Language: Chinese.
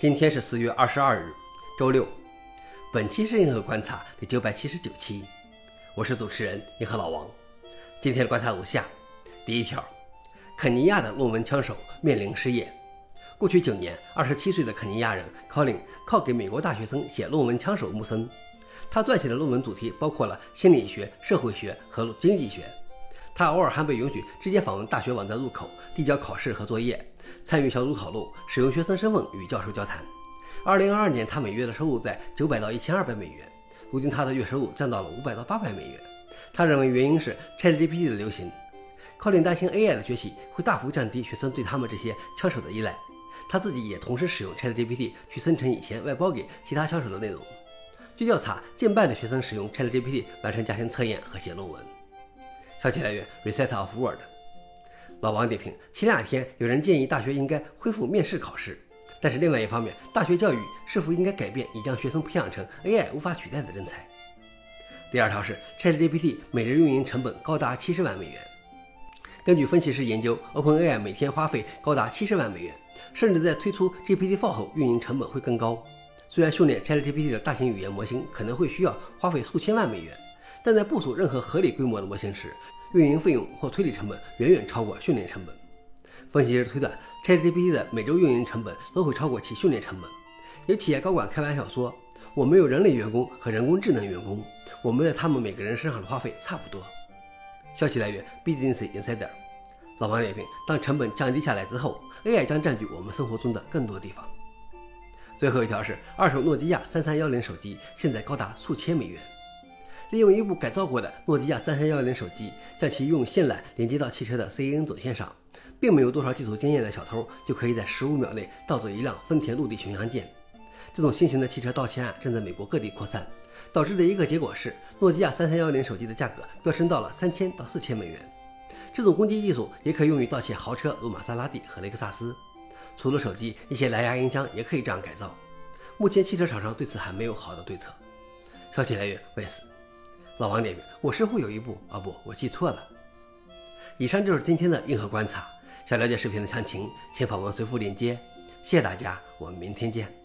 今天是四月二十二日，周六。本期是银河观察第九百七十九期，我是主持人银河老王。今天的观察如下：第一条，肯尼亚的论文枪手面临失业。过去九年，二十七岁的肯尼亚人 Colin 靠给美国大学生写论文枪手穆森。他撰写的论文主题包括了心理学、社会学和经济学。他偶尔还被允许直接访问大学网站入口，递交考试和作业。参与小组讨论，使用学生身份与教授交谈。二零二二年，他每月的收入在九百到一千二百美元。如今，他的月收入降到了五百到八百美元。他认为原因是 ChatGPT 的流行。靠林担心 AI 的崛起会大幅降低学生对他们这些枪手的依赖。他自己也同时使用 ChatGPT 去生成以前外包给其他枪手的内容。据调查，近半的学生使用 ChatGPT 完成家庭测验和写论文。消息来源：Reset of World。老王点评：前两天有人建议大学应该恢复面试考试，但是另外一方面，大学教育是否应该改变，以将学生培养成 AI 无法取代的人才？第二条是 ChatGPT 每日运营成本高达七十万美元。根据分析师研究，OpenAI 每天花费高达七十万美元，甚至在推出 GPT-4 后，运营成本会更高。虽然训练 ChatGPT 的大型语言模型可能会需要花费数千万美元，但在部署任何合理规模的模型时，运营费用或推理成本远远超过训练成本。分析师推断，ChatGPT 的每周运营成本都会超过其训练成本。有企业高管开玩笑说：“我们有人类员工和人工智能员工，我们在他们每个人身上的花费差不多。”消息来源：Business Insider。老王点评：当成本降低下来之后，AI 将占据我们生活中的更多地方。最后一条是，二手诺基亚三三幺零手机现在高达数千美元。利用一部改造过的诺基亚三三幺零手机，将其用线缆连接到汽车的 CAN 总线上，并没有多少技术经验的小偷就可以在十五秒内盗走一辆丰田陆地巡洋舰。这种新型的汽车盗窃案正在美国各地扩散，导致的一个结果是，诺基亚三三幺零手机的价格飙升到了三千到四千美元。这种攻击技术也可用于盗窃豪车如玛莎拉蒂和雷克萨斯。除了手机，一些蓝牙音箱也可以这样改造。目前，汽车厂商对此还没有好的对策。消息来源：Vice。老王点评：我身后有一部啊，不，我记错了。以上就是今天的硬核观察。想了解视频的详情，请访问随附链接。谢谢大家，我们明天见。